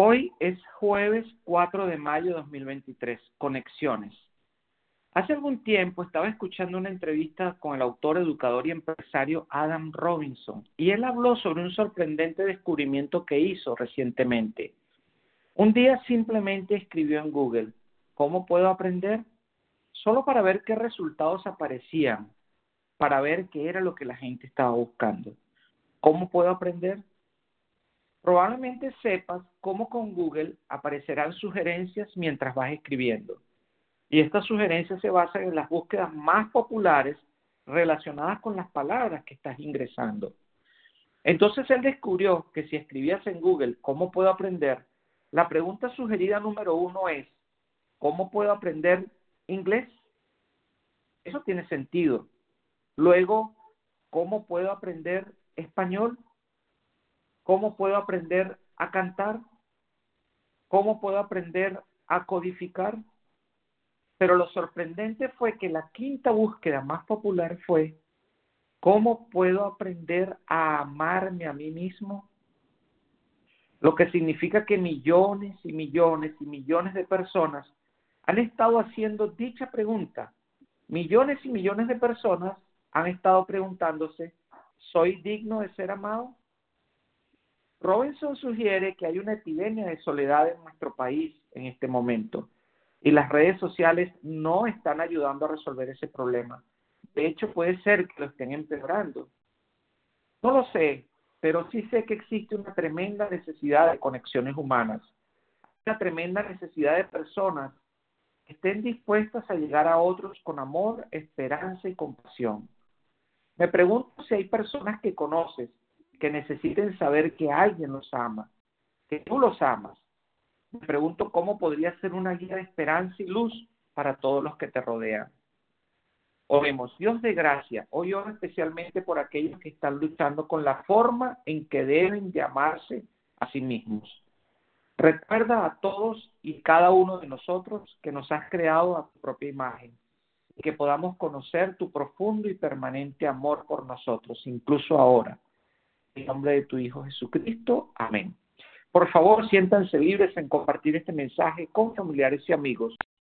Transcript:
Hoy es jueves 4 de mayo de 2023, Conexiones. Hace algún tiempo estaba escuchando una entrevista con el autor, educador y empresario Adam Robinson y él habló sobre un sorprendente descubrimiento que hizo recientemente. Un día simplemente escribió en Google, ¿cómo puedo aprender? Solo para ver qué resultados aparecían, para ver qué era lo que la gente estaba buscando. ¿Cómo puedo aprender? Probablemente sepas cómo con Google aparecerán sugerencias mientras vas escribiendo. Y estas sugerencias se basan en las búsquedas más populares relacionadas con las palabras que estás ingresando. Entonces él descubrió que si escribías en Google cómo puedo aprender, la pregunta sugerida número uno es, ¿cómo puedo aprender inglés? Eso tiene sentido. Luego, ¿cómo puedo aprender español? ¿Cómo puedo aprender a cantar? ¿Cómo puedo aprender a codificar? Pero lo sorprendente fue que la quinta búsqueda más popular fue, ¿cómo puedo aprender a amarme a mí mismo? Lo que significa que millones y millones y millones de personas han estado haciendo dicha pregunta. Millones y millones de personas han estado preguntándose, ¿soy digno de ser amado? Robinson sugiere que hay una epidemia de soledad en nuestro país en este momento y las redes sociales no están ayudando a resolver ese problema. De hecho, puede ser que lo estén empeorando. No lo sé, pero sí sé que existe una tremenda necesidad de conexiones humanas, una tremenda necesidad de personas que estén dispuestas a llegar a otros con amor, esperanza y compasión. Me pregunto si hay personas que conoces que necesiten saber que alguien los ama, que tú los amas. Me pregunto cómo podría ser una guía de esperanza y luz para todos los que te rodean. Oremos, Dios de gracia, hoy oro especialmente por aquellos que están luchando con la forma en que deben llamarse a sí mismos. Recuerda a todos y cada uno de nosotros que nos has creado a tu propia imagen y que podamos conocer tu profundo y permanente amor por nosotros, incluso ahora en nombre de tu Hijo Jesucristo. Amén. Por favor, siéntanse libres en compartir este mensaje con familiares y amigos